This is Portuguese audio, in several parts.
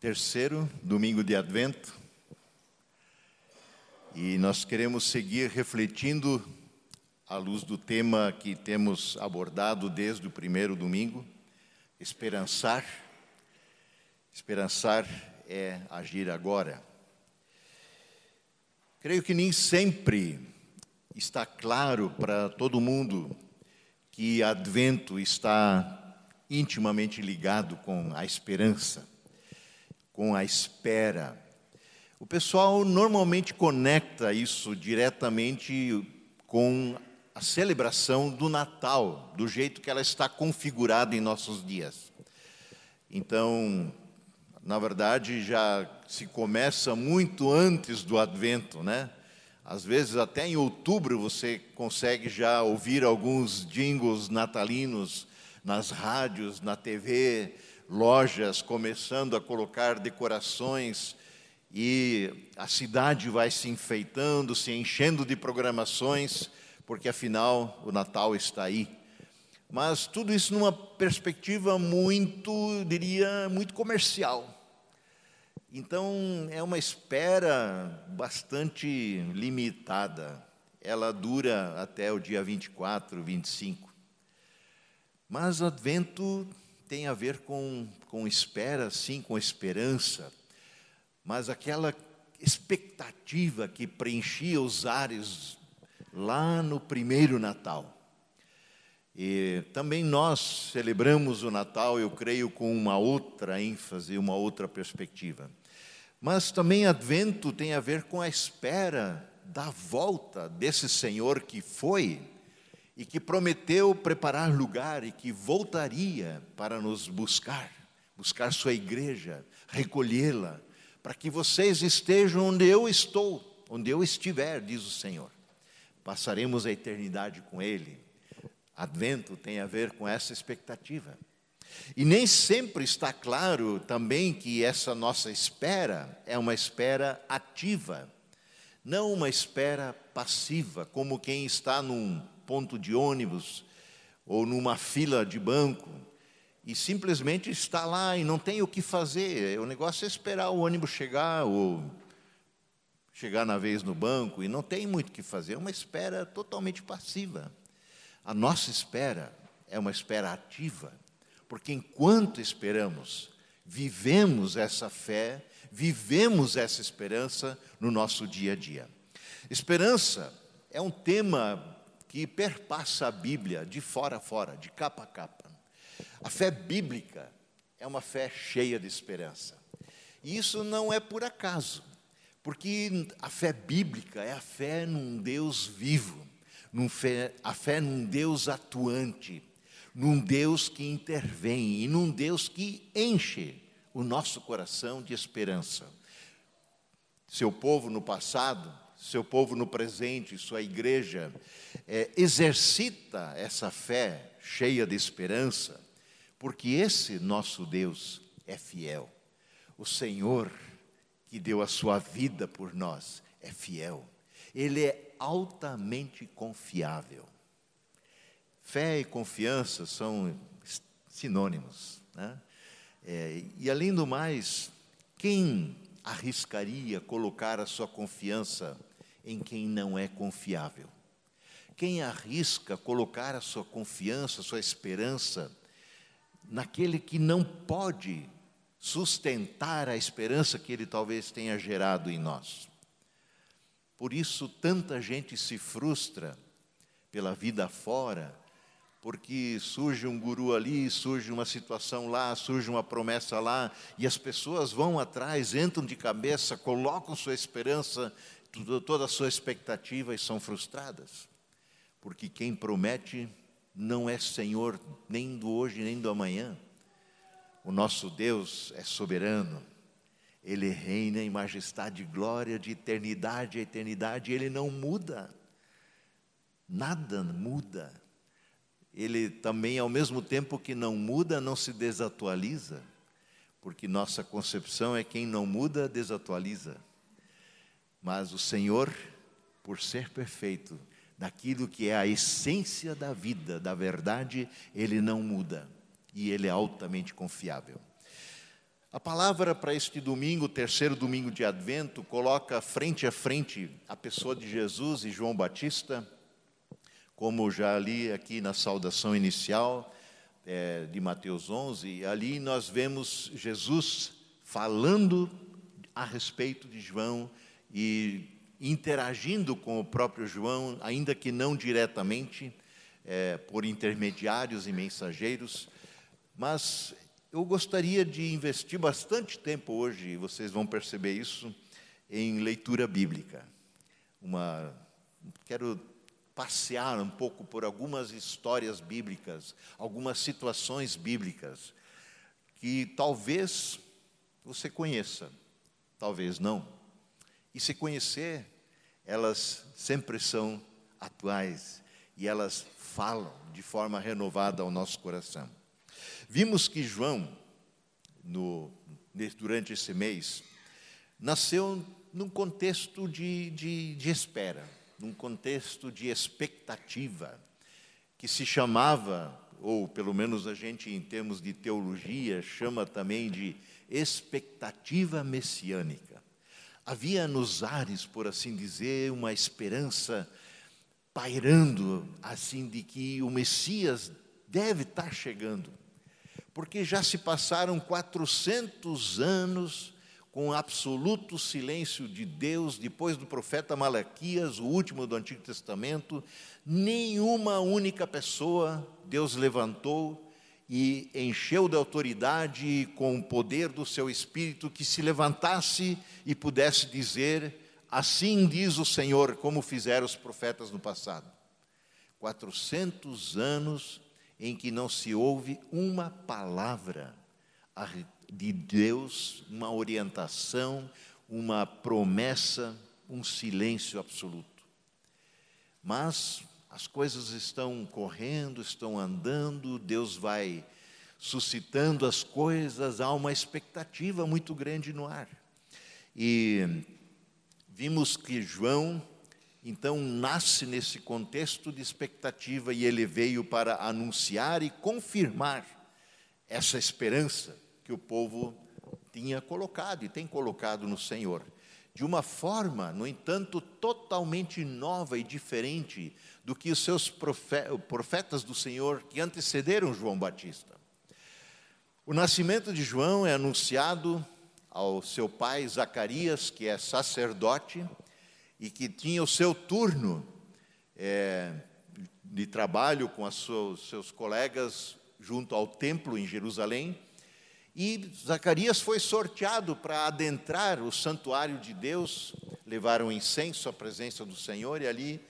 terceiro domingo de Advento e nós queremos seguir refletindo à luz do tema que temos abordado desde o primeiro domingo: esperançar. Esperançar é agir agora. Creio que nem sempre está claro para todo mundo que Advento está intimamente ligado com a esperança com a espera. O pessoal normalmente conecta isso diretamente com a celebração do Natal, do jeito que ela está configurada em nossos dias. Então, na verdade, já se começa muito antes do Advento, né? Às vezes, até em outubro, você consegue já ouvir alguns jingles natalinos nas rádios, na TV, lojas começando a colocar decorações e a cidade vai se enfeitando, se enchendo de programações, porque afinal o Natal está aí. Mas tudo isso numa perspectiva muito, diria, muito comercial. Então é uma espera bastante limitada. Ela dura até o dia 24, 25. Mas o Advento tem a ver com, com espera, sim, com esperança, mas aquela expectativa que preenchia os ares lá no primeiro Natal. E também nós celebramos o Natal, eu creio, com uma outra ênfase, uma outra perspectiva. Mas também Advento tem a ver com a espera da volta desse Senhor que foi e que prometeu preparar lugar e que voltaria para nos buscar, buscar sua igreja, recolhê-la, para que vocês estejam onde eu estou, onde eu estiver, diz o Senhor. Passaremos a eternidade com Ele. Advento tem a ver com essa expectativa. E nem sempre está claro também que essa nossa espera é uma espera ativa, não uma espera passiva, como quem está num ponto de ônibus ou numa fila de banco e simplesmente está lá e não tem o que fazer. O negócio é esperar o ônibus chegar ou chegar na vez no banco e não tem muito o que fazer. É uma espera totalmente passiva. A nossa espera é uma espera ativa, porque enquanto esperamos, vivemos essa fé, vivemos essa esperança no nosso dia a dia. Esperança é um tema que perpassa a Bíblia de fora a fora, de capa a capa. A fé bíblica é uma fé cheia de esperança. E isso não é por acaso, porque a fé bíblica é a fé num Deus vivo, fé, a fé num Deus atuante, num Deus que intervém e num Deus que enche o nosso coração de esperança. Seu povo no passado seu povo no presente, sua igreja, é, exercita essa fé cheia de esperança, porque esse nosso Deus é fiel. O Senhor que deu a sua vida por nós é fiel. Ele é altamente confiável. Fé e confiança são sinônimos. Né? É, e além do mais, quem arriscaria colocar a sua confiança em quem não é confiável. Quem arrisca colocar a sua confiança, a sua esperança naquele que não pode sustentar a esperança que ele talvez tenha gerado em nós. Por isso, tanta gente se frustra pela vida fora, porque surge um guru ali, surge uma situação lá, surge uma promessa lá, e as pessoas vão atrás, entram de cabeça, colocam sua esperança toda a sua expectativa e são frustradas. Porque quem promete não é Senhor nem do hoje nem do amanhã. O nosso Deus é soberano. Ele reina em majestade e glória de eternidade a eternidade, ele não muda. Nada muda. Ele também, ao mesmo tempo que não muda, não se desatualiza, porque nossa concepção é quem não muda, desatualiza. Mas o Senhor, por ser perfeito, daquilo que é a essência da vida, da verdade, ele não muda e ele é altamente confiável. A palavra para este domingo, terceiro domingo de Advento, coloca frente a frente a pessoa de Jesus e João Batista, como já li aqui na saudação inicial é, de Mateus 11, ali nós vemos Jesus falando a respeito de João e interagindo com o próprio João, ainda que não diretamente, é, por intermediários e mensageiros, mas eu gostaria de investir bastante tempo hoje, vocês vão perceber isso, em leitura bíblica. Uma, quero passear um pouco por algumas histórias bíblicas, algumas situações bíblicas, que talvez você conheça, talvez não. E se conhecer, elas sempre são atuais e elas falam de forma renovada ao nosso coração. Vimos que João, no, durante esse mês, nasceu num contexto de, de, de espera, num contexto de expectativa, que se chamava, ou pelo menos a gente em termos de teologia chama também de expectativa messiânica. Havia nos ares, por assim dizer, uma esperança pairando assim de que o Messias deve estar chegando. Porque já se passaram 400 anos com absoluto silêncio de Deus, depois do profeta Malaquias, o último do Antigo Testamento, nenhuma única pessoa Deus levantou e encheu de autoridade com o poder do seu espírito que se levantasse e pudesse dizer: Assim diz o Senhor, como fizeram os profetas no passado. 400 anos em que não se ouve uma palavra de Deus, uma orientação, uma promessa, um silêncio absoluto. Mas as coisas estão correndo, estão andando, Deus vai suscitando as coisas, há uma expectativa muito grande no ar. E vimos que João então nasce nesse contexto de expectativa e ele veio para anunciar e confirmar essa esperança que o povo tinha colocado e tem colocado no Senhor. De uma forma, no entanto, totalmente nova e diferente do que os seus profetas do Senhor que antecederam João Batista. O nascimento de João é anunciado ao seu pai Zacarias, que é sacerdote, e que tinha o seu turno é, de trabalho com os seus, colegas junto ao templo em Jerusalém. E Zacarias foi sorteado para adentrar o santuário de Deus, levar um incenso à presença do Senhor, e ali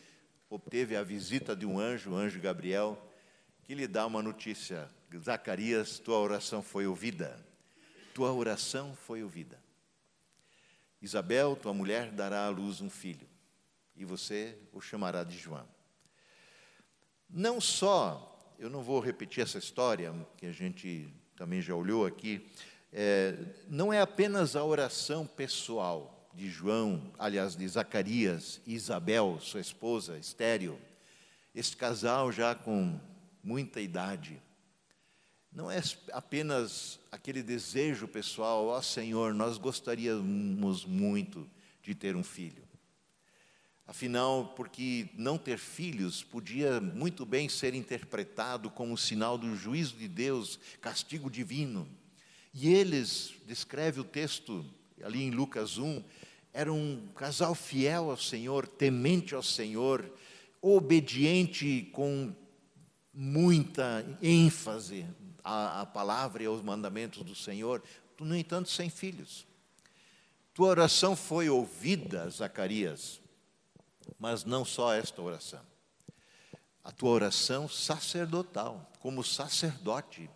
obteve a visita de um anjo, o anjo Gabriel, que lhe dá uma notícia: Zacarias, tua oração foi ouvida. Tua oração foi ouvida. Isabel, tua mulher, dará à luz um filho, e você o chamará de João. Não só, eu não vou repetir essa história, que a gente também já olhou aqui, é, não é apenas a oração pessoal de João, aliás, de Zacarias e Isabel, sua esposa, estéreo, este casal já com muita idade, não é apenas aquele desejo pessoal, ó oh, Senhor, nós gostaríamos muito de ter um filho. Afinal, porque não ter filhos podia muito bem ser interpretado como sinal do juízo de Deus, castigo divino. E eles, descreve o texto ali em Lucas 1, era um casal fiel ao Senhor, temente ao Senhor, obediente com muita ênfase a, a palavra e aos mandamentos do Senhor, no entanto, sem filhos. Tua oração foi ouvida, Zacarias, mas não só esta oração. A tua oração sacerdotal, como sacerdote.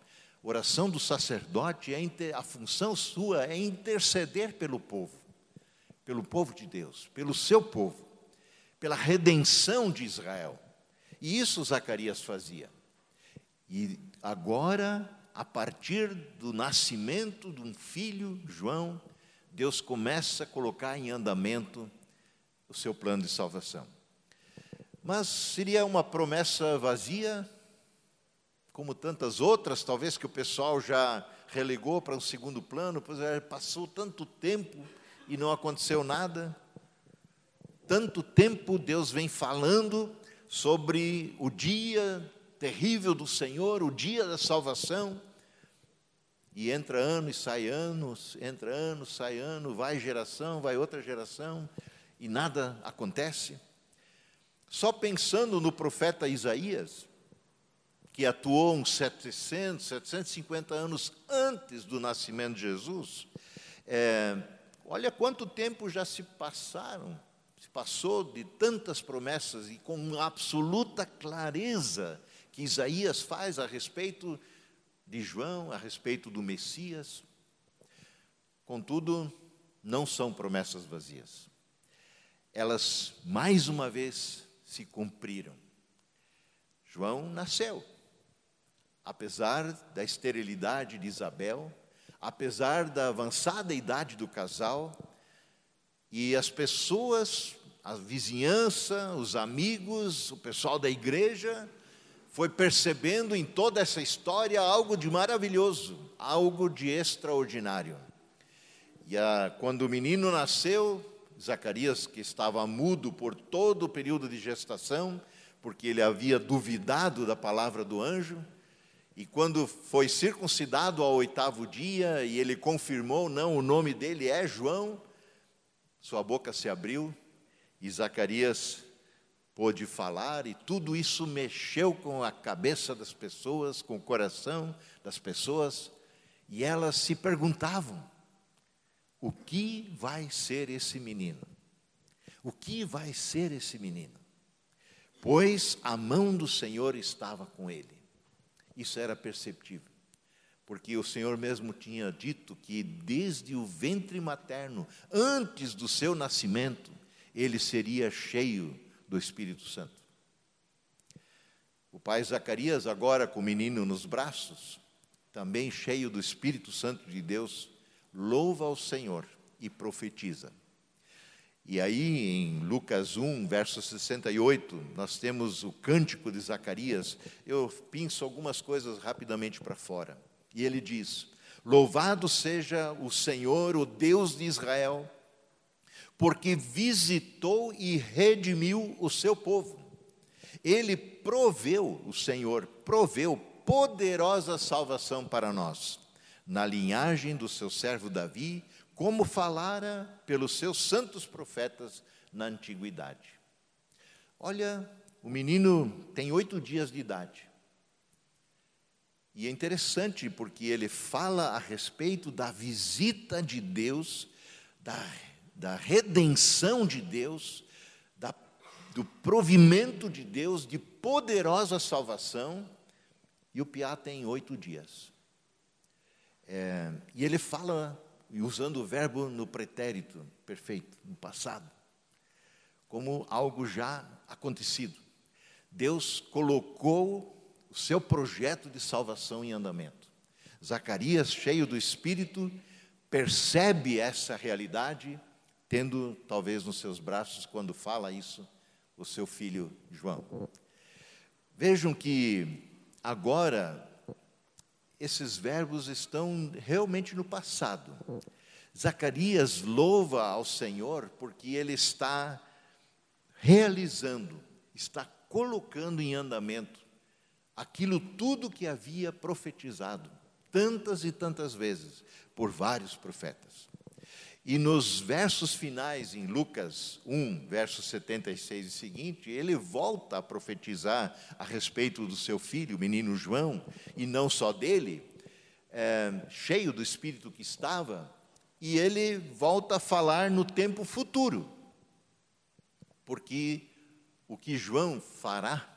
Oração do sacerdote, é a função sua é interceder pelo povo, pelo povo de Deus, pelo seu povo, pela redenção de Israel. E isso Zacarias fazia. E agora, a partir do nascimento de um filho, João, Deus começa a colocar em andamento o seu plano de salvação. Mas seria uma promessa vazia, como tantas outras, talvez que o pessoal já relegou para um segundo plano, pois é, passou tanto tempo e não aconteceu nada. Tanto tempo Deus vem falando sobre o dia terrível do Senhor, o dia da salvação. E entra ano e sai anos, entra ano, sai ano, vai geração, vai outra geração, e nada acontece. Só pensando no profeta Isaías, que atuou uns 700, 750 anos antes do nascimento de Jesus, é, olha quanto tempo já se passaram, se passou de tantas promessas e com absoluta clareza que Isaías faz a respeito de João, a respeito do Messias. Contudo, não são promessas vazias. Elas, mais uma vez, se cumpriram. João nasceu. Apesar da esterilidade de Isabel, apesar da avançada idade do casal, e as pessoas, a vizinhança, os amigos, o pessoal da igreja, foi percebendo em toda essa história algo de maravilhoso, algo de extraordinário. E a, quando o menino nasceu, Zacarias, que estava mudo por todo o período de gestação, porque ele havia duvidado da palavra do anjo, e quando foi circuncidado ao oitavo dia, e ele confirmou, não, o nome dele é João, sua boca se abriu, e Zacarias pôde falar, e tudo isso mexeu com a cabeça das pessoas, com o coração das pessoas, e elas se perguntavam: o que vai ser esse menino? O que vai ser esse menino? Pois a mão do Senhor estava com ele. Isso era perceptível, porque o Senhor mesmo tinha dito que desde o ventre materno, antes do seu nascimento, ele seria cheio do Espírito Santo. O pai Zacarias, agora com o menino nos braços, também cheio do Espírito Santo de Deus, louva ao Senhor e profetiza. E aí, em Lucas 1, verso 68, nós temos o cântico de Zacarias. Eu pinço algumas coisas rapidamente para fora. E ele diz: Louvado seja o Senhor, o Deus de Israel, porque visitou e redimiu o seu povo. Ele proveu, o Senhor proveu poderosa salvação para nós, na linhagem do seu servo Davi, como falara pelos seus santos profetas na antiguidade. Olha, o menino tem oito dias de idade. E é interessante porque ele fala a respeito da visita de Deus, da da redenção de Deus, da, do provimento de Deus, de poderosa salvação, e o Piá tem oito dias. É, e ele fala, usando o verbo no pretérito, perfeito, no passado, como algo já acontecido. Deus colocou o seu projeto de salvação em andamento. Zacarias, cheio do Espírito, percebe essa realidade tendo talvez nos seus braços, quando fala isso, o seu filho João. Vejam que agora esses verbos estão realmente no passado. Zacarias louva ao Senhor porque ele está realizando, está colocando em andamento aquilo tudo que havia profetizado tantas e tantas vezes por vários profetas. E nos versos finais, em Lucas 1, versos 76 e seguinte, ele volta a profetizar a respeito do seu filho, o menino João, e não só dele, é, cheio do espírito que estava, e ele volta a falar no tempo futuro, porque o que João fará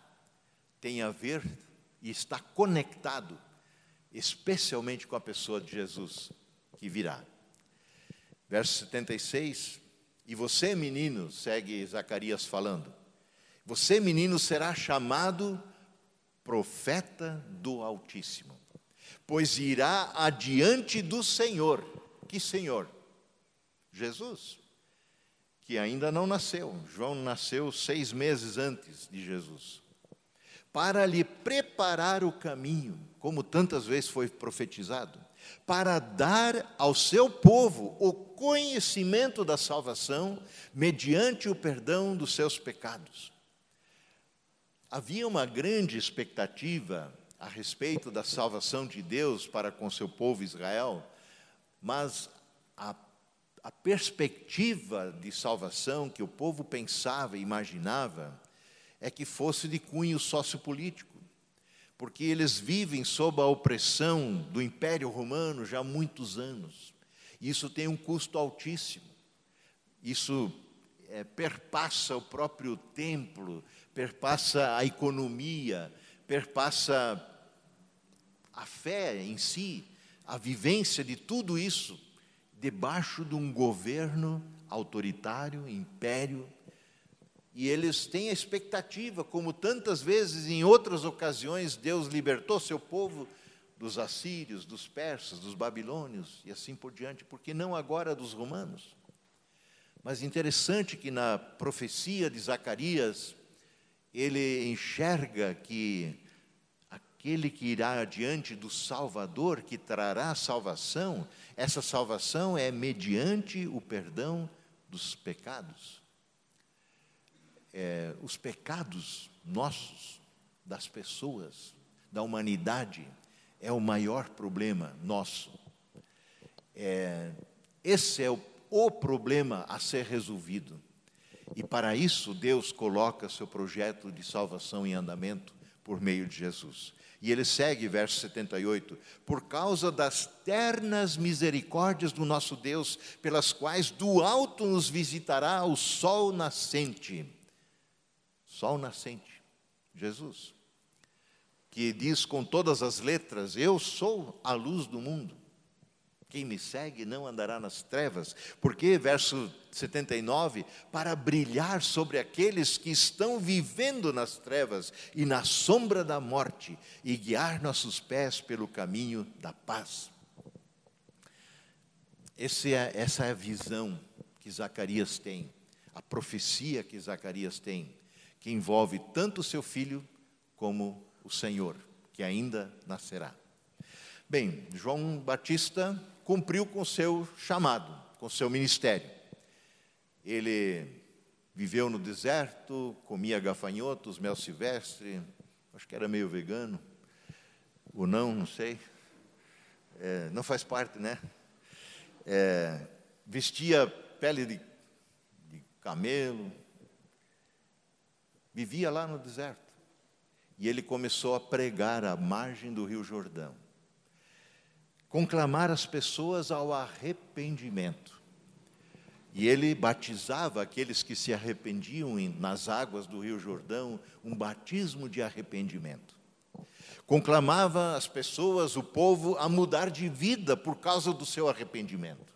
tem a ver e está conectado, especialmente com a pessoa de Jesus que virá. Verso 76, e você, menino, segue Zacarias falando, você, menino, será chamado profeta do Altíssimo, pois irá adiante do Senhor. Que Senhor? Jesus, que ainda não nasceu. João nasceu seis meses antes de Jesus. Para lhe preparar o caminho, como tantas vezes foi profetizado para dar ao seu povo o conhecimento da salvação mediante o perdão dos seus pecados. Havia uma grande expectativa a respeito da salvação de Deus para com seu povo Israel, mas a, a perspectiva de salvação que o povo pensava e imaginava é que fosse de cunho sociopolítico porque eles vivem sob a opressão do Império Romano já há muitos anos. Isso tem um custo altíssimo. Isso é, perpassa o próprio templo, perpassa a economia, perpassa a fé em si, a vivência de tudo isso debaixo de um governo autoritário, império e eles têm a expectativa, como tantas vezes em outras ocasiões Deus libertou seu povo dos assírios, dos persas, dos babilônios e assim por diante, porque não agora dos romanos. Mas interessante que na profecia de Zacarias, ele enxerga que aquele que irá diante do Salvador, que trará salvação, essa salvação é mediante o perdão dos pecados é, os pecados nossos, das pessoas, da humanidade, é o maior problema nosso. É, esse é o, o problema a ser resolvido. E para isso, Deus coloca seu projeto de salvação em andamento por meio de Jesus. E ele segue, verso 78, por causa das ternas misericórdias do nosso Deus, pelas quais do alto nos visitará o sol nascente sol nascente, Jesus, que diz com todas as letras: Eu sou a luz do mundo. Quem me segue não andará nas trevas. Porque, verso 79, para brilhar sobre aqueles que estão vivendo nas trevas e na sombra da morte, e guiar nossos pés pelo caminho da paz. É, essa é a visão que Zacarias tem, a profecia que Zacarias tem que envolve tanto o seu filho como o Senhor, que ainda nascerá. Bem, João Batista cumpriu com seu chamado, com seu ministério. Ele viveu no deserto, comia gafanhotos, mel silvestre, acho que era meio vegano, ou não, não sei. É, não faz parte, né? É, vestia pele de, de camelo, Vivia lá no deserto. E ele começou a pregar à margem do Rio Jordão. Conclamar as pessoas ao arrependimento. E ele batizava aqueles que se arrependiam nas águas do Rio Jordão, um batismo de arrependimento. Conclamava as pessoas, o povo, a mudar de vida por causa do seu arrependimento.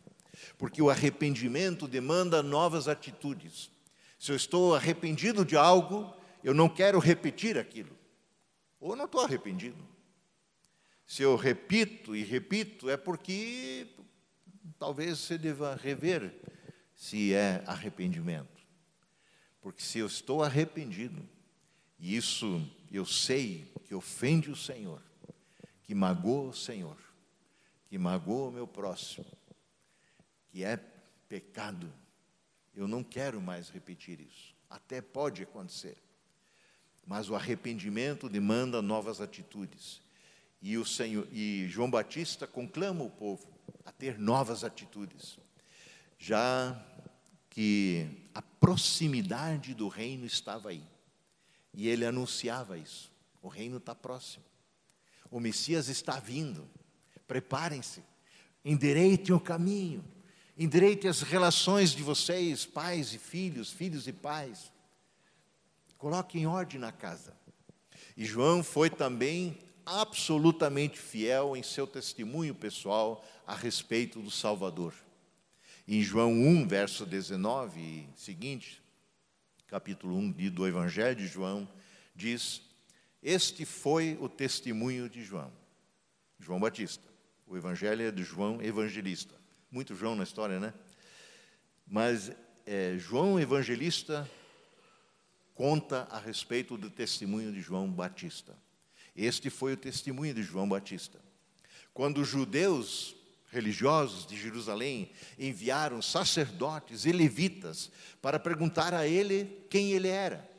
Porque o arrependimento demanda novas atitudes. Se eu estou arrependido de algo, eu não quero repetir aquilo. Ou não estou arrependido. Se eu repito e repito, é porque talvez você deva rever se é arrependimento. Porque se eu estou arrependido, e isso eu sei que ofende o Senhor, que magoa o Senhor, que magoa o meu próximo, que é pecado, eu não quero mais repetir isso. Até pode acontecer. Mas o arrependimento demanda novas atitudes. E, o Senhor, e João Batista conclama o povo a ter novas atitudes. Já que a proximidade do reino estava aí. E ele anunciava isso. O reino está próximo. O Messias está vindo. Preparem-se. Endireitem o caminho endireite as relações de vocês, pais e filhos, filhos e pais. Coloque em ordem na casa. E João foi também absolutamente fiel em seu testemunho pessoal a respeito do Salvador. Em João 1, verso 19 e seguinte, capítulo 1 do Evangelho de João, diz: Este foi o testemunho de João, João Batista. O Evangelho é de João Evangelista muito João na história, né? Mas é, João Evangelista conta a respeito do testemunho de João Batista. Este foi o testemunho de João Batista. Quando os judeus religiosos de Jerusalém enviaram sacerdotes e levitas para perguntar a ele quem ele era.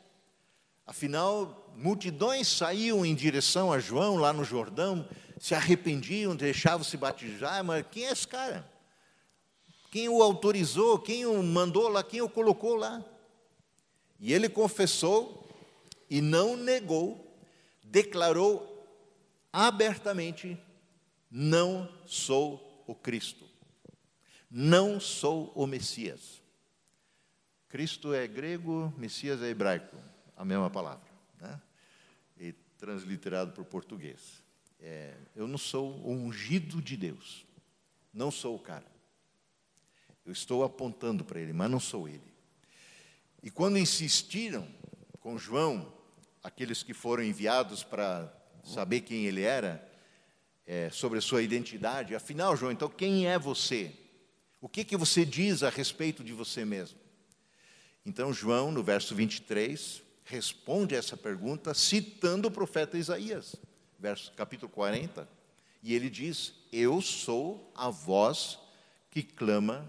Afinal, multidões saíam em direção a João lá no Jordão, se arrependiam, deixavam-se batizar, mas quem é esse cara? Quem o autorizou? Quem o mandou lá? Quem o colocou lá? E ele confessou e não negou, declarou abertamente: Não sou o Cristo, não sou o Messias. Cristo é grego, Messias é hebraico a mesma palavra, né? e transliterado para o português. É, eu não sou o ungido de Deus, não sou o cara. Eu estou apontando para ele, mas não sou ele. E quando insistiram com João, aqueles que foram enviados para saber quem ele era, é, sobre a sua identidade, afinal, João, então quem é você? O que, que você diz a respeito de você mesmo? Então, João, no verso 23, responde a essa pergunta citando o profeta Isaías, verso capítulo 40, e ele diz: Eu sou a voz que clama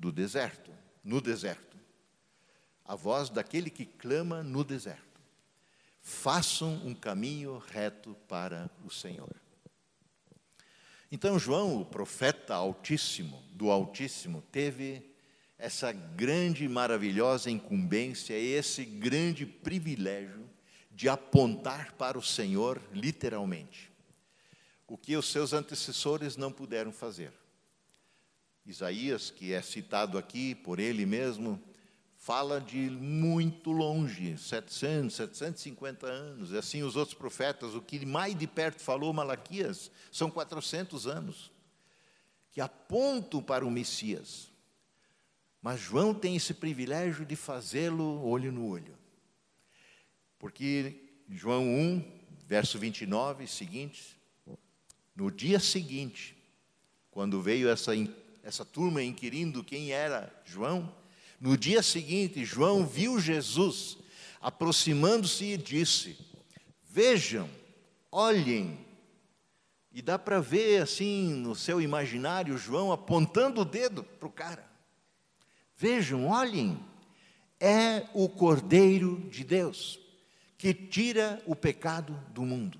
do deserto, no deserto. A voz daquele que clama no deserto. Façam um caminho reto para o Senhor. Então, João, o profeta Altíssimo, do Altíssimo, teve essa grande e maravilhosa incumbência, esse grande privilégio de apontar para o Senhor, literalmente, o que os seus antecessores não puderam fazer. Isaías, que é citado aqui por ele mesmo, fala de muito longe, 700, 750 anos. E assim os outros profetas, o que mais de perto falou Malaquias, são 400 anos, que apontam para o Messias. Mas João tem esse privilégio de fazê-lo olho no olho. Porque João 1, verso 29 seguinte, no dia seguinte, quando veio essa, essa turma inquirindo quem era João, no dia seguinte, João viu Jesus aproximando-se e disse: Vejam, olhem. E dá para ver assim no seu imaginário João apontando o dedo para o cara. Vejam, olhem, é o Cordeiro de Deus que tira o pecado do mundo.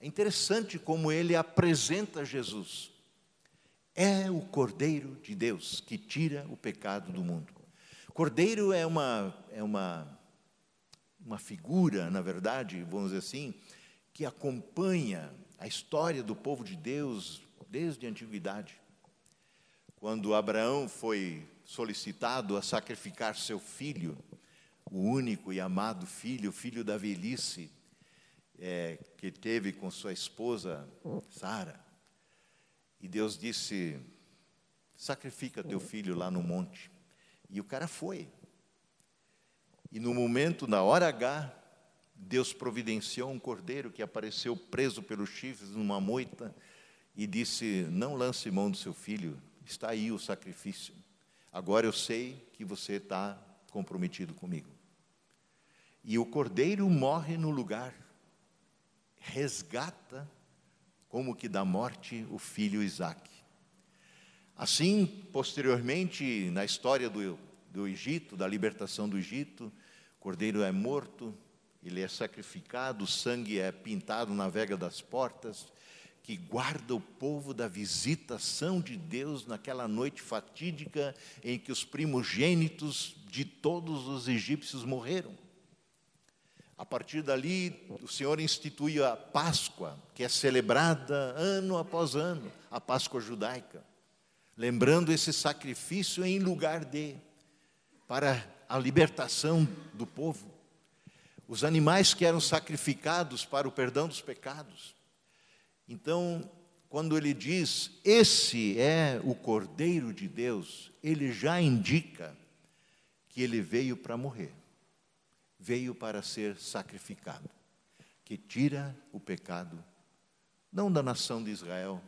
É interessante como ele apresenta Jesus. É o Cordeiro de Deus que tira o pecado do mundo. Cordeiro é uma, é uma, uma figura, na verdade, vamos dizer assim, que acompanha a história do povo de Deus desde a antiguidade. Quando Abraão foi solicitado a sacrificar seu filho, o único e amado filho, o filho da velhice, é, que teve com sua esposa Sara. E Deus disse: sacrifica teu filho lá no monte. E o cara foi. E no momento, na hora H, Deus providenciou um cordeiro que apareceu preso pelos chifres numa moita e disse: Não lance mão do seu filho, está aí o sacrifício. Agora eu sei que você está comprometido comigo. E o cordeiro morre no lugar, resgata, como que da morte, o filho Isaac. Assim, posteriormente, na história do, do Egito, da libertação do Egito, o cordeiro é morto, ele é sacrificado, o sangue é pintado na vega das portas, que guarda o povo da visitação de Deus naquela noite fatídica em que os primogênitos de todos os egípcios morreram. A partir dali, o Senhor institui a Páscoa, que é celebrada ano após ano, a Páscoa judaica, lembrando esse sacrifício em lugar de, para a libertação do povo. Os animais que eram sacrificados para o perdão dos pecados. Então, quando ele diz, esse é o Cordeiro de Deus, ele já indica que ele veio para morrer, veio para ser sacrificado, que tira o pecado, não da nação de Israel,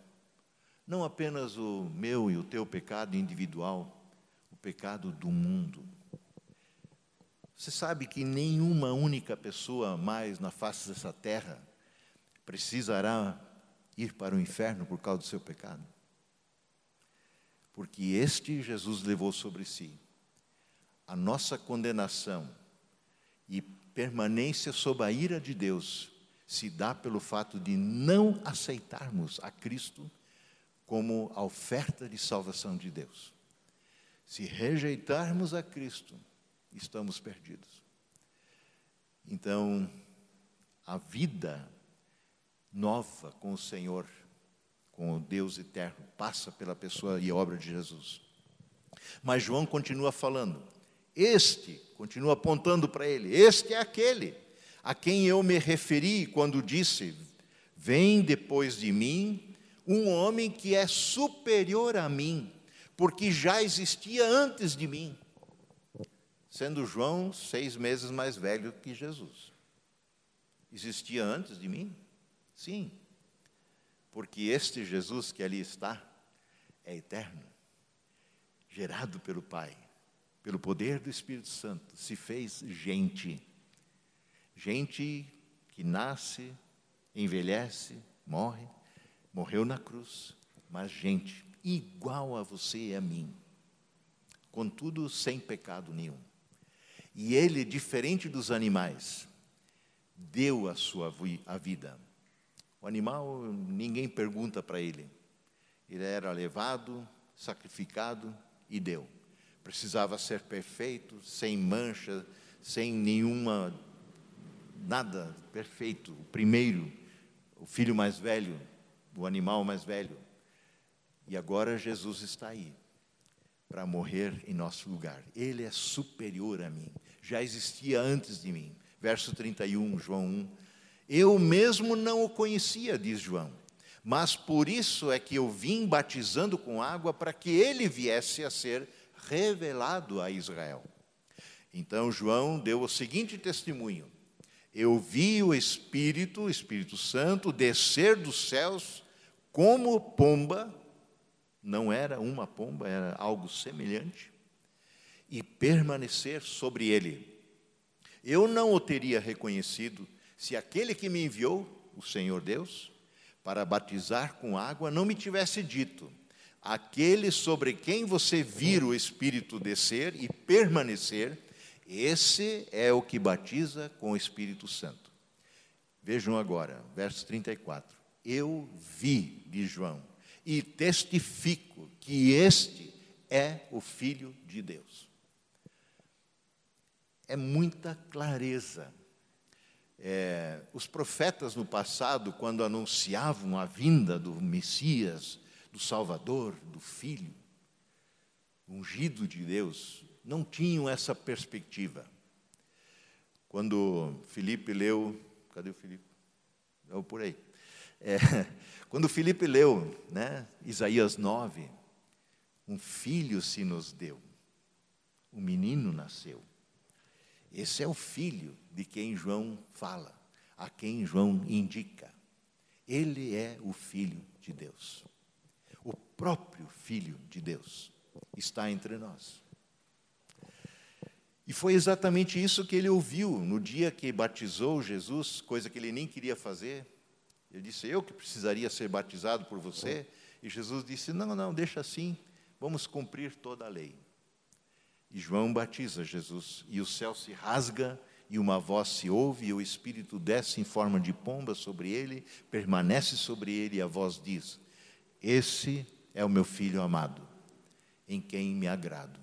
não apenas o meu e o teu pecado individual, o pecado do mundo. Você sabe que nenhuma única pessoa mais na face dessa terra precisará ir para o inferno por causa do seu pecado? Porque este Jesus levou sobre si a nossa condenação e permanência sob a ira de Deus se dá pelo fato de não aceitarmos a Cristo como a oferta de salvação de Deus. Se rejeitarmos a Cristo, estamos perdidos. Então, a vida nova com o Senhor, com o Deus eterno, passa pela pessoa e obra de Jesus. Mas João continua falando, este, continua apontando para ele, este é aquele a quem eu me referi quando disse: Vem depois de mim um homem que é superior a mim, porque já existia antes de mim, sendo João seis meses mais velho que Jesus. Existia antes de mim? Sim, porque este Jesus que ali está é eterno, gerado pelo Pai pelo poder do Espírito Santo, se fez gente. Gente que nasce, envelhece, morre, morreu na cruz, mas gente igual a você e a mim, contudo sem pecado nenhum. E ele, diferente dos animais, deu a sua a vida. O animal, ninguém pergunta para ele. Ele era levado, sacrificado e deu precisava ser perfeito, sem mancha, sem nenhuma, nada perfeito. O primeiro, o filho mais velho, o animal mais velho. E agora Jesus está aí para morrer em nosso lugar. Ele é superior a mim, já existia antes de mim. Verso 31, João 1. Eu mesmo não o conhecia, diz João, mas por isso é que eu vim batizando com água para que ele viesse a ser revelado a Israel. Então João deu o seguinte testemunho: Eu vi o Espírito, o Espírito Santo, descer dos céus como pomba, não era uma pomba, era algo semelhante, e permanecer sobre ele. Eu não o teria reconhecido se aquele que me enviou, o Senhor Deus, para batizar com água, não me tivesse dito: aquele sobre quem você vir o Espírito descer e permanecer, esse é o que batiza com o Espírito Santo. Vejam agora, verso 34. Eu vi, de João, e testifico que este é o Filho de Deus. É muita clareza. É, os profetas no passado, quando anunciavam a vinda do Messias, do Salvador, do Filho, ungido de Deus, não tinham essa perspectiva. Quando Felipe leu, cadê o Felipe? Não, por aí. É, quando Felipe leu né, Isaías 9, um filho se nos deu, um menino nasceu. Esse é o filho de quem João fala, a quem João indica. Ele é o filho de Deus próprio Filho de Deus está entre nós. E foi exatamente isso que ele ouviu no dia que batizou Jesus, coisa que ele nem queria fazer. Ele disse: Eu que precisaria ser batizado por você. E Jesus disse: Não, não, deixa assim, vamos cumprir toda a lei. E João batiza Jesus, e o céu se rasga, e uma voz se ouve, e o Espírito desce em forma de pomba sobre ele, permanece sobre ele, e a voz diz: Esse é o meu filho amado, em quem me agrado,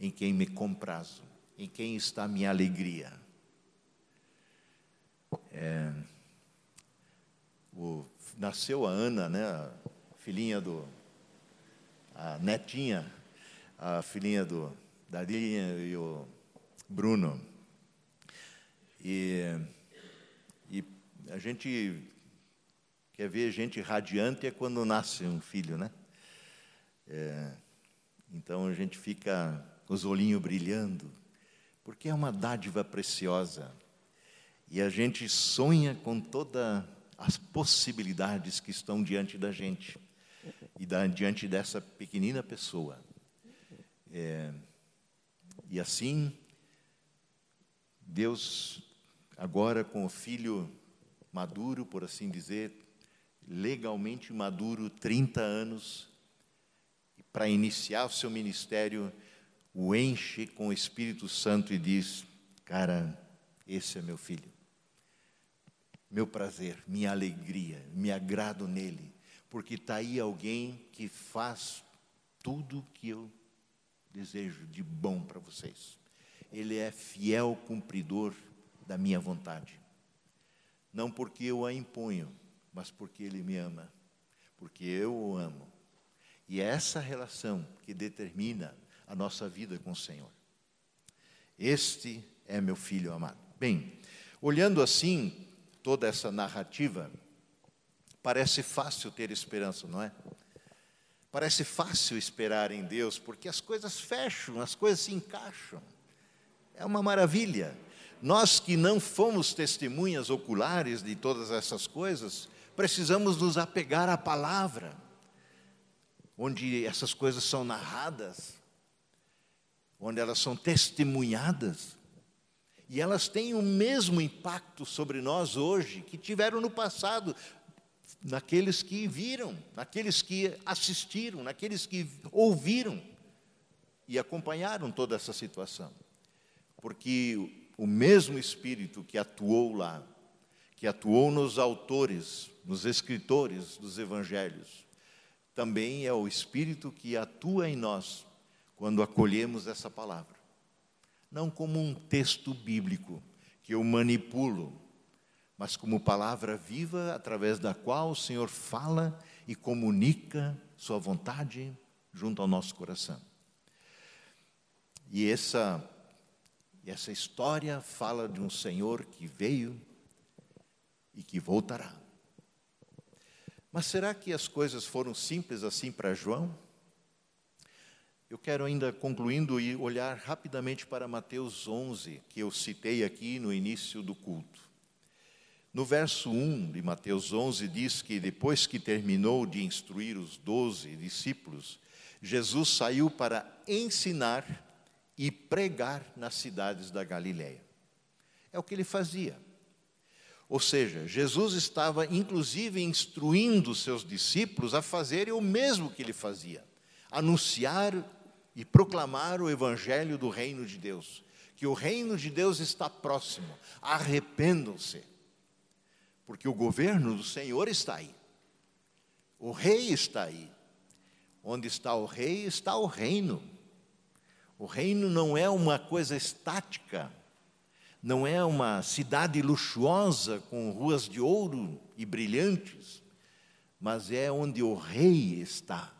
em quem me comprazo, em quem está minha alegria. É, o, nasceu a Ana, né, a filhinha do, a netinha, a filhinha do Darinha e o Bruno. E, e a gente quer ver gente radiante é quando nasce um filho, né? É, então a gente fica os olhinhos brilhando, porque é uma dádiva preciosa. E a gente sonha com todas as possibilidades que estão diante da gente e da, diante dessa pequenina pessoa. É, e assim, Deus, agora com o filho maduro, por assim dizer, legalmente maduro, 30 anos, para iniciar o seu ministério, o enche com o Espírito Santo e diz: Cara, esse é meu filho. Meu prazer, minha alegria, me agrado nele, porque está aí alguém que faz tudo que eu desejo de bom para vocês. Ele é fiel cumpridor da minha vontade. Não porque eu a imponho, mas porque ele me ama, porque eu o amo. E é essa relação que determina a nossa vida com o Senhor. Este é meu filho amado. Bem, olhando assim toda essa narrativa, parece fácil ter esperança, não é? Parece fácil esperar em Deus, porque as coisas fecham, as coisas se encaixam. É uma maravilha. Nós que não fomos testemunhas oculares de todas essas coisas, precisamos nos apegar à palavra, onde essas coisas são narradas, onde elas são testemunhadas, e elas têm o mesmo impacto sobre nós hoje que tiveram no passado naqueles que viram, naqueles que assistiram, naqueles que ouviram e acompanharam toda essa situação. Porque o mesmo Espírito que atuou lá, que atuou nos autores, nos escritores dos evangelhos, também é o Espírito que atua em nós quando acolhemos essa palavra. Não como um texto bíblico que eu manipulo, mas como palavra viva através da qual o Senhor fala e comunica Sua vontade junto ao nosso coração. E essa, essa história fala de um Senhor que veio e que voltará. Mas será que as coisas foram simples assim para João? Eu quero ainda concluindo e olhar rapidamente para Mateus 11, que eu citei aqui no início do culto. No verso 1 de Mateus 11 diz que depois que terminou de instruir os doze discípulos, Jesus saiu para ensinar e pregar nas cidades da Galiléia. É o que ele fazia. Ou seja, Jesus estava inclusive instruindo seus discípulos a fazerem o mesmo que ele fazia: anunciar e proclamar o evangelho do reino de Deus, que o reino de Deus está próximo. Arrependam-se porque o governo do Senhor está aí. O rei está aí. Onde está o rei, está o reino. O reino não é uma coisa estática, não é uma cidade luxuosa com ruas de ouro e brilhantes, mas é onde o rei está,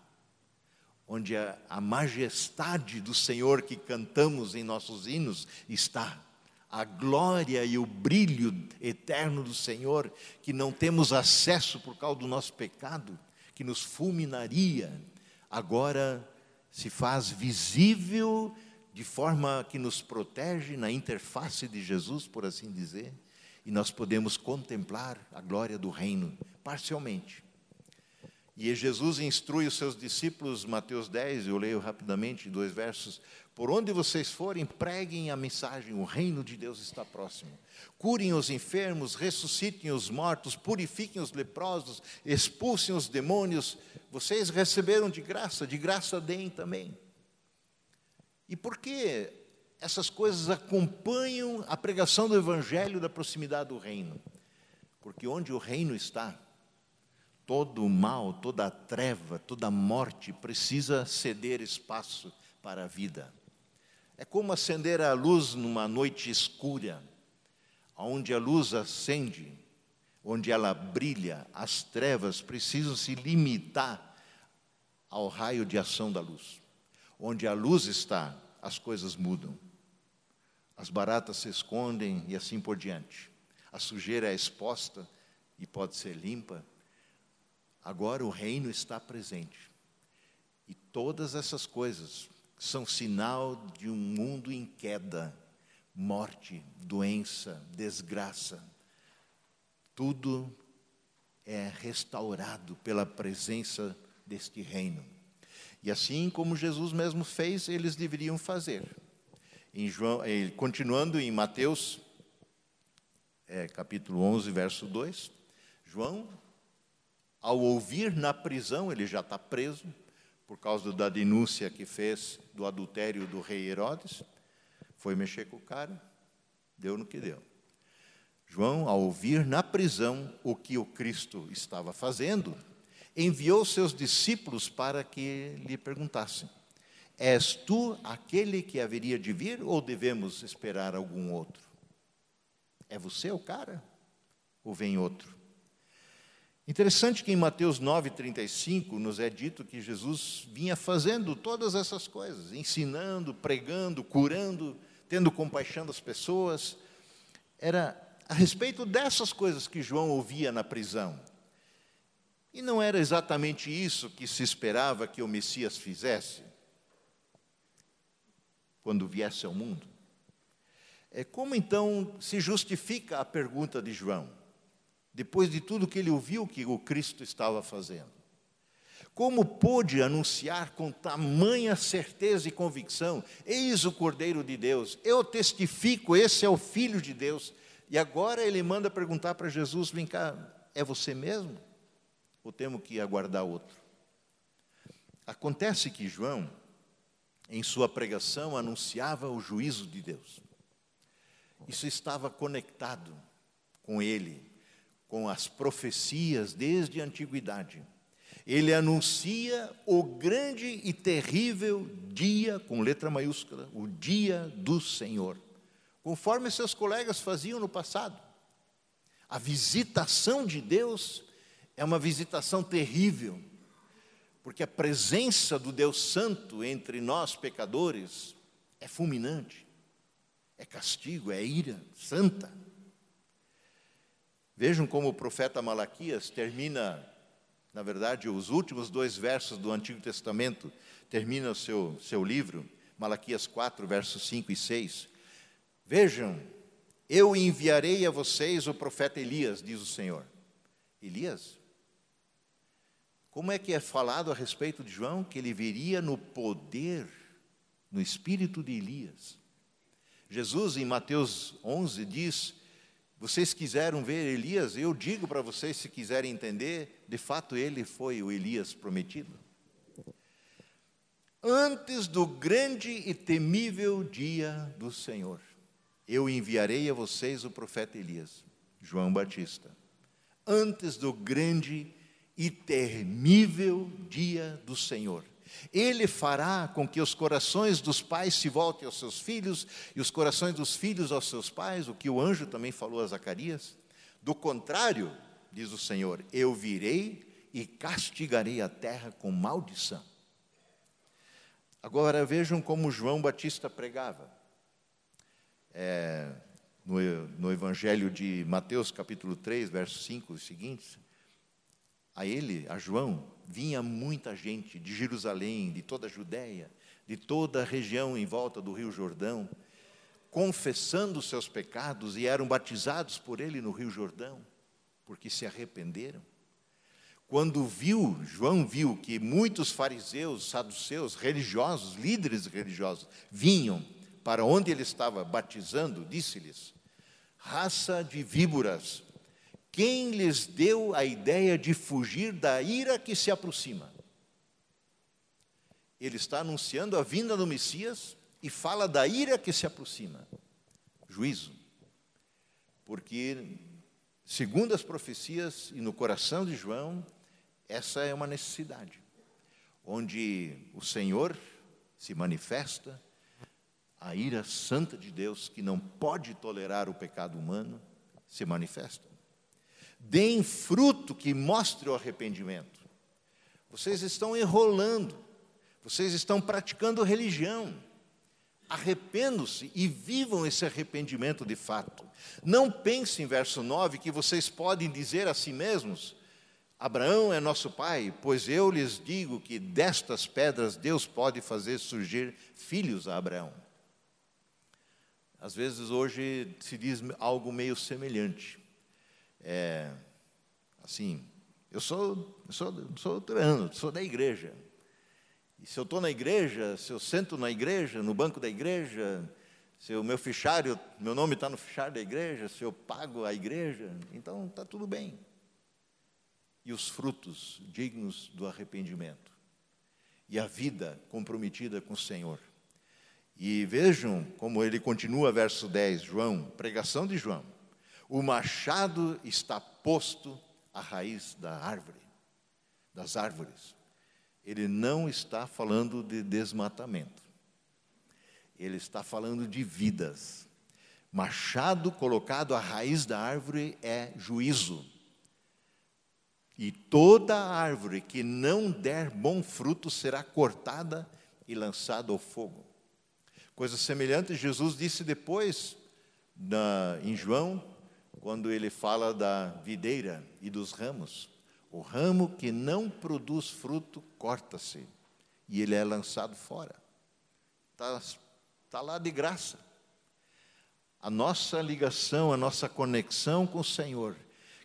onde a, a majestade do Senhor que cantamos em nossos hinos está. A glória e o brilho eterno do Senhor, que não temos acesso por causa do nosso pecado, que nos fulminaria, agora se faz visível de forma que nos protege na interface de Jesus, por assim dizer, e nós podemos contemplar a glória do reino parcialmente. E Jesus instrui os seus discípulos, Mateus 10, eu leio rapidamente dois versos. Por onde vocês forem, preguem a mensagem: o reino de Deus está próximo. Curem os enfermos, ressuscitem os mortos, purifiquem os leprosos, expulsem os demônios. Vocês receberam de graça, de graça deem também. E por que essas coisas acompanham a pregação do Evangelho da proximidade do reino? Porque onde o reino está, todo o mal, toda a treva, toda a morte precisa ceder espaço para a vida. É como acender a luz numa noite escura, onde a luz acende, onde ela brilha, as trevas precisam se limitar ao raio de ação da luz. Onde a luz está, as coisas mudam. As baratas se escondem e assim por diante. A sujeira é exposta e pode ser limpa Agora o reino está presente. E todas essas coisas são sinal de um mundo em queda, morte, doença, desgraça. Tudo é restaurado pela presença deste reino. E assim como Jesus mesmo fez, eles deveriam fazer. Em João, eh, continuando em Mateus, é, capítulo 11, verso 2, João ao ouvir na prisão, ele já está preso, por causa da denúncia que fez do adultério do rei Herodes, foi mexer com o cara, deu no que deu. João, ao ouvir na prisão o que o Cristo estava fazendo, enviou seus discípulos para que lhe perguntassem: És tu aquele que haveria de vir ou devemos esperar algum outro? É você o cara? Ou vem outro? Interessante que em Mateus 9,35 nos é dito que Jesus vinha fazendo todas essas coisas, ensinando, pregando, curando, tendo compaixão das pessoas. Era a respeito dessas coisas que João ouvia na prisão. E não era exatamente isso que se esperava que o Messias fizesse quando viesse ao mundo. É como então se justifica a pergunta de João? depois de tudo que ele ouviu que o Cristo estava fazendo. Como pôde anunciar com tamanha certeza e convicção: Eis o Cordeiro de Deus, eu testifico, esse é o Filho de Deus. E agora ele manda perguntar para Jesus: Vem cá, é você mesmo? Ou temos que aguardar outro? Acontece que João, em sua pregação, anunciava o juízo de Deus. Isso estava conectado com ele, com as profecias desde a antiguidade. Ele anuncia o grande e terrível dia, com letra maiúscula, o dia do Senhor, conforme seus colegas faziam no passado. A visitação de Deus é uma visitação terrível, porque a presença do Deus Santo entre nós pecadores é fulminante, é castigo, é ira santa. Vejam como o profeta Malaquias termina, na verdade, os últimos dois versos do Antigo Testamento, termina o seu, seu livro, Malaquias 4, versos 5 e 6. Vejam, eu enviarei a vocês o profeta Elias, diz o Senhor. Elias? Como é que é falado a respeito de João? Que ele viria no poder, no espírito de Elias. Jesus, em Mateus 11, diz vocês quiseram ver Elias? Eu digo para vocês, se quiserem entender, de fato ele foi o Elias prometido. Antes do grande e temível dia do Senhor, eu enviarei a vocês o profeta Elias, João Batista. Antes do grande e temível dia do Senhor. Ele fará com que os corações dos pais se voltem aos seus filhos e os corações dos filhos aos seus pais, o que o anjo também falou a Zacarias. Do contrário, diz o Senhor, eu virei e castigarei a terra com maldição. Agora vejam como João Batista pregava. É, no, no Evangelho de Mateus, capítulo 3, verso 5, os seguintes, a ele, a João, vinha muita gente de Jerusalém, de toda a Judéia, de toda a região em volta do Rio Jordão, confessando seus pecados e eram batizados por ele no Rio Jordão, porque se arrependeram. Quando viu, João viu que muitos fariseus, saduceus, religiosos, líderes religiosos, vinham para onde ele estava batizando, disse-lhes: raça de víboras, quem lhes deu a ideia de fugir da ira que se aproxima? Ele está anunciando a vinda do Messias e fala da ira que se aproxima juízo. Porque, segundo as profecias e no coração de João, essa é uma necessidade, onde o Senhor se manifesta, a ira santa de Deus, que não pode tolerar o pecado humano, se manifesta deem fruto que mostre o arrependimento. Vocês estão enrolando, vocês estão praticando religião. Arrependam-se e vivam esse arrependimento de fato. Não pensem, verso 9, que vocês podem dizer a si mesmos: Abraão é nosso pai, pois eu lhes digo que destas pedras Deus pode fazer surgir filhos a Abraão. Às vezes hoje se diz algo meio semelhante. É, assim, eu sou, eu sou, sou luterano, sou da igreja. E se eu estou na igreja, se eu sento na igreja, no banco da igreja, se o meu fichário, meu nome está no fichário da igreja, se eu pago a igreja, então está tudo bem. e os frutos dignos do arrependimento e a vida comprometida com o Senhor. E vejam como ele continua, verso 10, João, pregação de João. O machado está posto à raiz da árvore, das árvores. Ele não está falando de desmatamento. Ele está falando de vidas. Machado colocado à raiz da árvore é juízo. E toda árvore que não der bom fruto será cortada e lançada ao fogo. Coisa semelhante, Jesus disse depois, na, em João, quando ele fala da videira e dos ramos. O ramo que não produz fruto, corta-se, e ele é lançado fora. Está tá lá de graça. A nossa ligação, a nossa conexão com o Senhor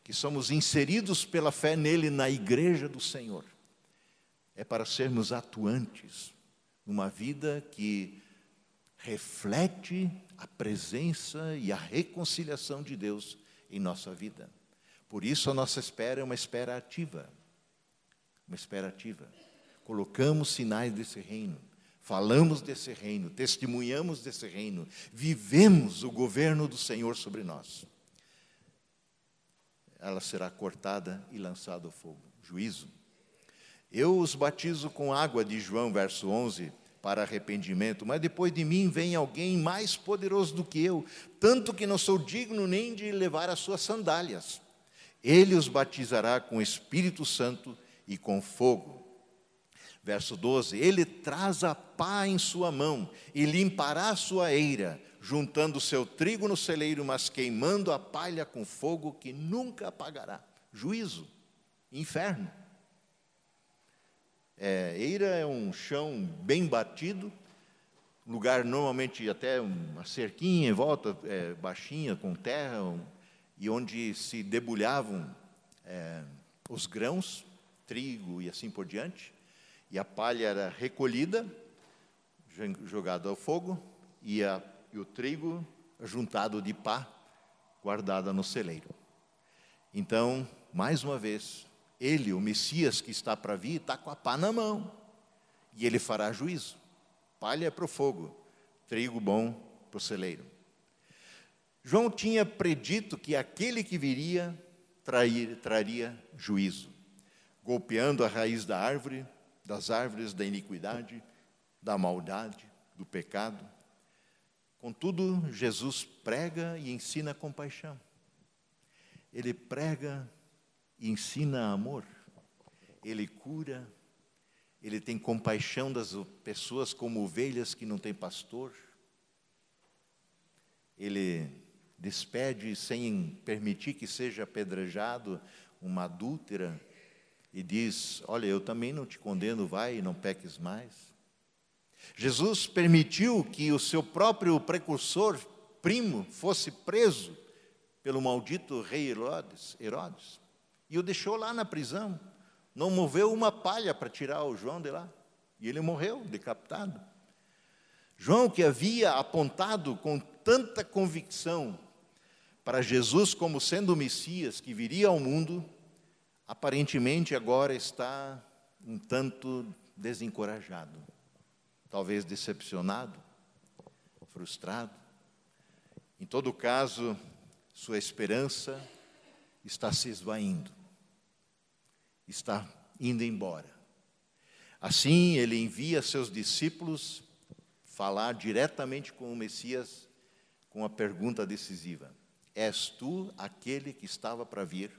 que somos inseridos pela fé nele na igreja do Senhor, é para sermos atuantes numa vida que reflete a presença e a reconciliação de Deus em nossa vida. Por isso a nossa espera é uma espera ativa. Uma espera ativa. Colocamos sinais desse reino, falamos desse reino, testemunhamos desse reino, vivemos o governo do Senhor sobre nós ela será cortada e lançada ao fogo. Juízo. Eu os batizo com água, de João, verso 11, para arrependimento, mas depois de mim vem alguém mais poderoso do que eu, tanto que não sou digno nem de levar as suas sandálias. Ele os batizará com o Espírito Santo e com fogo. Verso 12: Ele traz a pá em sua mão e limpará a sua eira juntando seu trigo no celeiro, mas queimando a palha com fogo que nunca apagará. Juízo, inferno. É, eira é um chão bem batido, lugar normalmente até uma cerquinha em volta, é, baixinha, com terra, um, e onde se debulhavam é, os grãos, trigo e assim por diante, e a palha era recolhida, jogada ao fogo, e a e o trigo juntado de pá, guardada no celeiro. Então, mais uma vez, ele, o Messias que está para vir, está com a pá na mão, e ele fará juízo. Palha para o fogo, trigo bom para o celeiro. João tinha predito que aquele que viria trair, traria juízo, golpeando a raiz da árvore, das árvores da iniquidade, da maldade, do pecado, Contudo, Jesus prega e ensina compaixão. Ele prega ensina amor. Ele cura. Ele tem compaixão das pessoas como ovelhas que não têm pastor. Ele despede sem permitir que seja apedrejado uma adúltera e diz: Olha, eu também não te condeno, vai e não peques mais. Jesus permitiu que o seu próprio precursor, primo, fosse preso pelo maldito rei Herodes, Herodes e o deixou lá na prisão. Não moveu uma palha para tirar o João de lá. E ele morreu, decapitado. João, que havia apontado com tanta convicção para Jesus como sendo o Messias que viria ao mundo, aparentemente agora está um tanto desencorajado talvez decepcionado, frustrado. Em todo caso, sua esperança está se esvaindo, está indo embora. Assim, ele envia seus discípulos falar diretamente com o Messias com a pergunta decisiva: És tu aquele que estava para vir,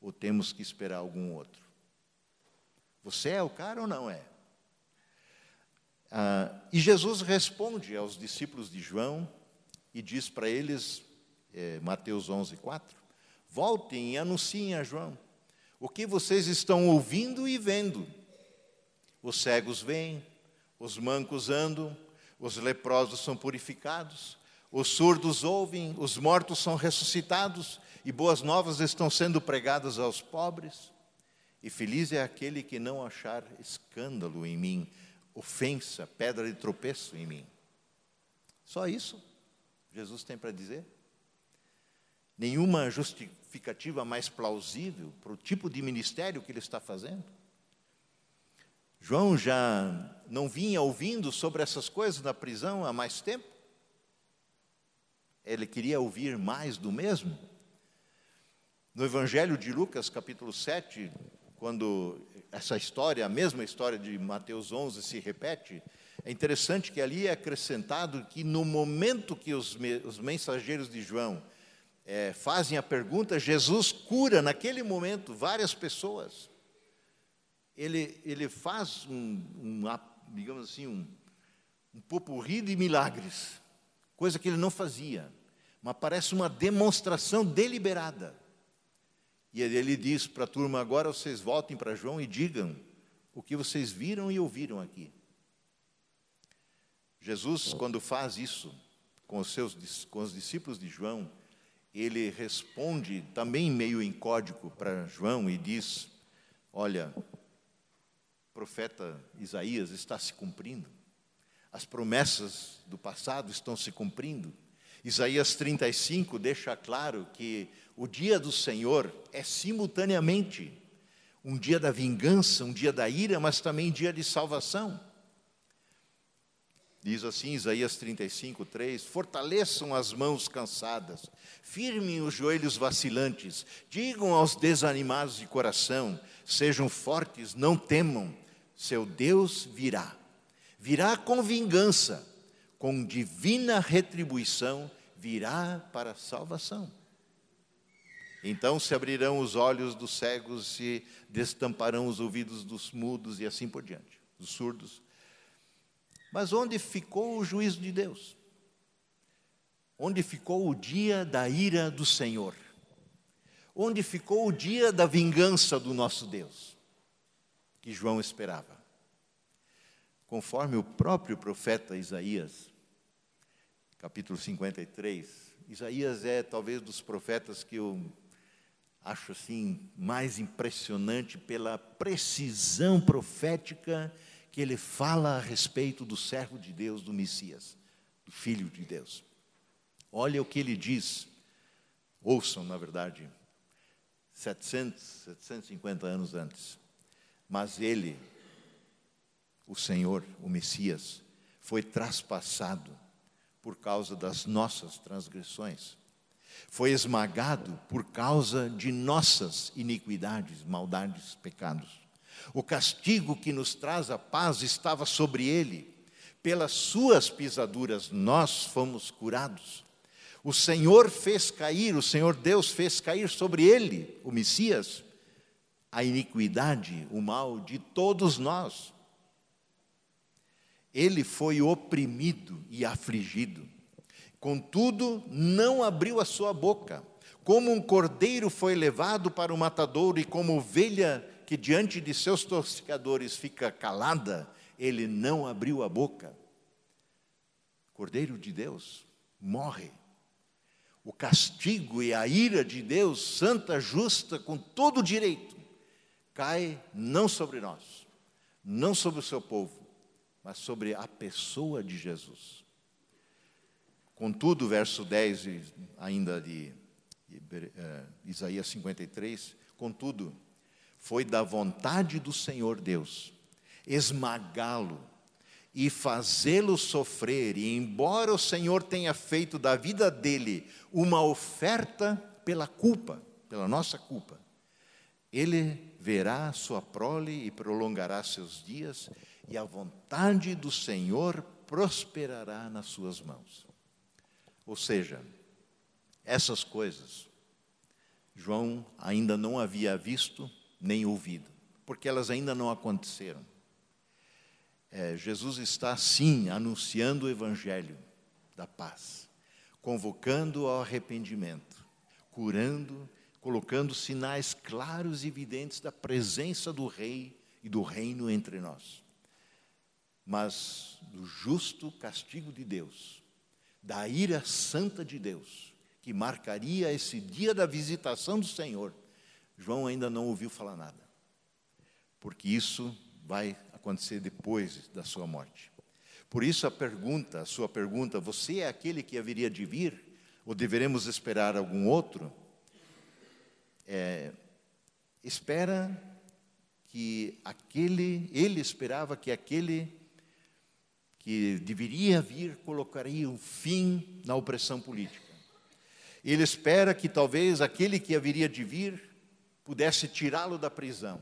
ou temos que esperar algum outro? Você é o cara ou não é? Ah, e Jesus responde aos discípulos de João e diz para eles, é, Mateus 11, 4, voltem e anunciem a João o que vocês estão ouvindo e vendo. Os cegos vêm, os mancos andam, os leprosos são purificados, os surdos ouvem, os mortos são ressuscitados e boas novas estão sendo pregadas aos pobres. E feliz é aquele que não achar escândalo em mim, ofensa, pedra de tropeço em mim. Só isso Jesus tem para dizer. nenhuma justificativa mais plausível para o tipo de ministério que ele está fazendo? João já não vinha ouvindo sobre essas coisas na prisão há mais tempo? Ele queria ouvir mais do mesmo? No Evangelho de Lucas, capítulo 7, quando essa história, a mesma história de Mateus 11 se repete, é interessante que ali é acrescentado que no momento que os, os mensageiros de João é, fazem a pergunta, Jesus cura naquele momento várias pessoas. Ele, ele faz um, um digamos assim, um, um popurri de milagres, coisa que ele não fazia, mas parece uma demonstração deliberada. E ele diz para a turma: agora vocês voltem para João e digam o que vocês viram e ouviram aqui. Jesus, quando faz isso com os seus com os discípulos de João, ele responde também meio em código para João e diz: Olha, profeta Isaías está se cumprindo, as promessas do passado estão se cumprindo. Isaías 35 deixa claro que o dia do Senhor é simultaneamente um dia da vingança, um dia da ira, mas também dia de salvação. Diz assim Isaías 35, 3: Fortaleçam as mãos cansadas, firmem os joelhos vacilantes, digam aos desanimados de coração: sejam fortes, não temam, seu Deus virá. Virá com vingança, com divina retribuição, virá para salvação. Então se abrirão os olhos dos cegos, se destamparão os ouvidos dos mudos e assim por diante, dos surdos. Mas onde ficou o juízo de Deus? Onde ficou o dia da ira do Senhor? Onde ficou o dia da vingança do nosso Deus? Que João esperava. Conforme o próprio profeta Isaías, capítulo 53, Isaías é talvez dos profetas que eu acho assim mais impressionante pela precisão profética que ele fala a respeito do servo de Deus, do Messias, do Filho de Deus. Olha o que ele diz, ouçam, na verdade, 700, 750 anos antes. Mas ele, o Senhor, o Messias, foi traspassado por causa das nossas transgressões foi esmagado por causa de nossas iniquidades, maldades, pecados. O castigo que nos traz a paz estava sobre ele. Pelas suas pisaduras nós fomos curados. O Senhor fez cair, o Senhor Deus fez cair sobre ele, o Messias, a iniquidade, o mal de todos nós. Ele foi oprimido e afligido Contudo, não abriu a sua boca. Como um cordeiro foi levado para o matadouro e como ovelha que diante de seus torcedores fica calada, ele não abriu a boca. Cordeiro de Deus morre. O castigo e a ira de Deus, santa, justa, com todo direito, cai não sobre nós, não sobre o seu povo, mas sobre a pessoa de Jesus. Contudo, verso 10, ainda de, uh, Isaías 53, contudo, foi da vontade do Senhor Deus esmagá-lo e fazê-lo sofrer, e embora o Senhor tenha feito da vida dele uma oferta pela culpa, pela nossa culpa, ele verá sua prole e prolongará seus dias, e a vontade do Senhor prosperará nas suas mãos. Ou seja, essas coisas João ainda não havia visto nem ouvido, porque elas ainda não aconteceram. É, Jesus está sim anunciando o evangelho da paz, convocando ao arrependimento, curando, colocando sinais claros e evidentes da presença do Rei e do reino entre nós. Mas do justo castigo de Deus da ira santa de Deus, que marcaria esse dia da visitação do Senhor, João ainda não ouviu falar nada, porque isso vai acontecer depois da sua morte. Por isso a pergunta, a sua pergunta, você é aquele que haveria de vir? ou deveremos esperar algum outro, é, espera que aquele, ele esperava que aquele que deveria vir colocaria um fim na opressão política. Ele espera que talvez aquele que haveria de vir pudesse tirá-lo da prisão.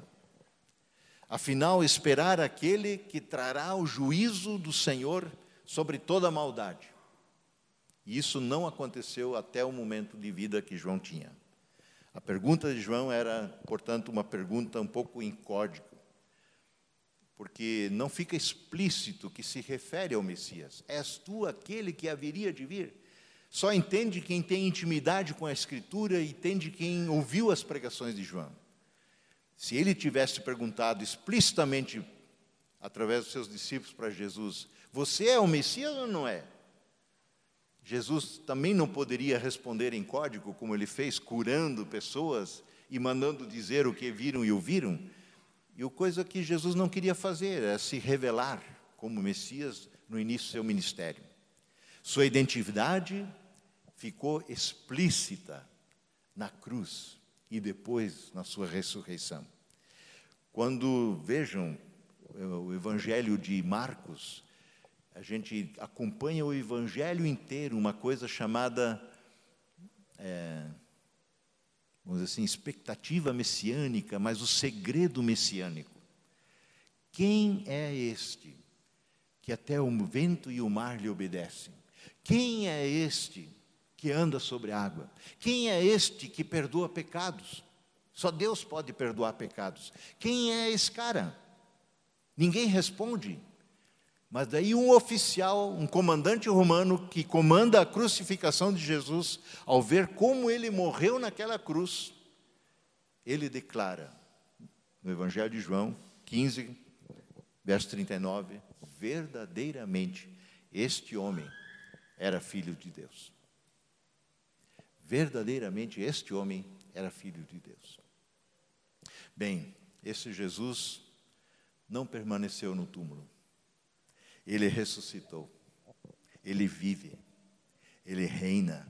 Afinal, esperar aquele que trará o juízo do Senhor sobre toda a maldade. E isso não aconteceu até o momento de vida que João tinha. A pergunta de João era, portanto, uma pergunta um pouco em código, porque não fica explícito que se refere ao Messias. És tu aquele que haveria de vir? Só entende quem tem intimidade com a Escritura e entende quem ouviu as pregações de João. Se ele tivesse perguntado explicitamente, através dos seus discípulos para Jesus: Você é o Messias ou não é? Jesus também não poderia responder em código, como ele fez, curando pessoas e mandando dizer o que viram e ouviram. E a coisa que Jesus não queria fazer é se revelar como Messias no início do seu ministério. Sua identidade ficou explícita na cruz e depois na sua ressurreição. Quando vejam o Evangelho de Marcos, a gente acompanha o Evangelho inteiro, uma coisa chamada, é, vamos dizer assim, expectativa messiânica, mas o segredo messiânico. Quem é este que até o vento e o mar lhe obedecem? Quem é este que anda sobre a água? Quem é este que perdoa pecados? Só Deus pode perdoar pecados. Quem é esse cara? Ninguém responde. Mas daí um oficial, um comandante romano que comanda a crucificação de Jesus, ao ver como ele morreu naquela cruz, ele declara no Evangelho de João 15, verso 39, verdadeiramente este homem era filho de Deus. Verdadeiramente este homem era filho de Deus. Bem, esse Jesus não permaneceu no túmulo. Ele ressuscitou. Ele vive. Ele reina.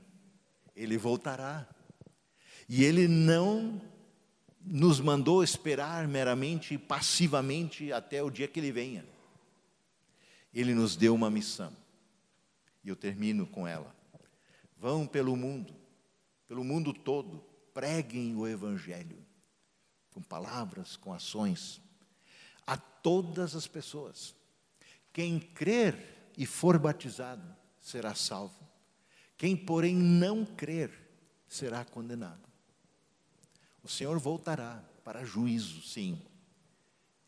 Ele voltará. E ele não nos mandou esperar meramente passivamente até o dia que ele venha. Ele nos deu uma missão. E eu termino com ela. Vão pelo mundo, pelo mundo todo, preguem o Evangelho, com palavras, com ações, a todas as pessoas. Quem crer e for batizado será salvo. Quem, porém, não crer será condenado. O Senhor voltará para juízo, sim.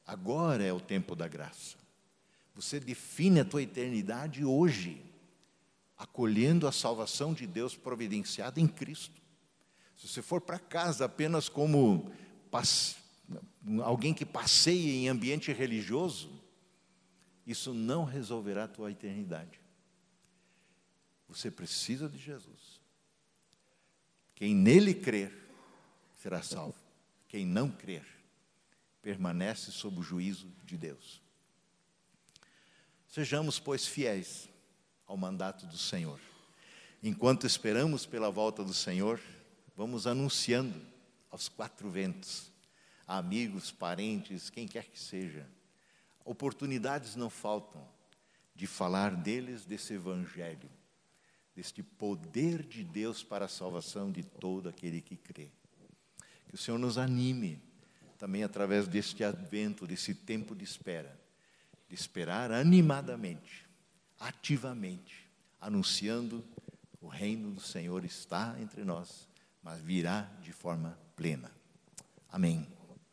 Agora é o tempo da graça. Você define a tua eternidade hoje acolhendo a salvação de Deus providenciada em Cristo. Se você for para casa apenas como alguém que passeia em ambiente religioso, isso não resolverá a tua eternidade. Você precisa de Jesus. Quem nele crer será salvo. Quem não crer permanece sob o juízo de Deus. Sejamos, pois, fiéis ao mandato do Senhor. Enquanto esperamos pela volta do Senhor, vamos anunciando aos quatro ventos, amigos, parentes, quem quer que seja. Oportunidades não faltam de falar deles desse evangelho, deste poder de Deus para a salvação de todo aquele que crê. Que o Senhor nos anime também através deste advento, desse tempo de espera, de esperar animadamente ativamente, anunciando o reino do Senhor está entre nós, mas virá de forma plena. Amém.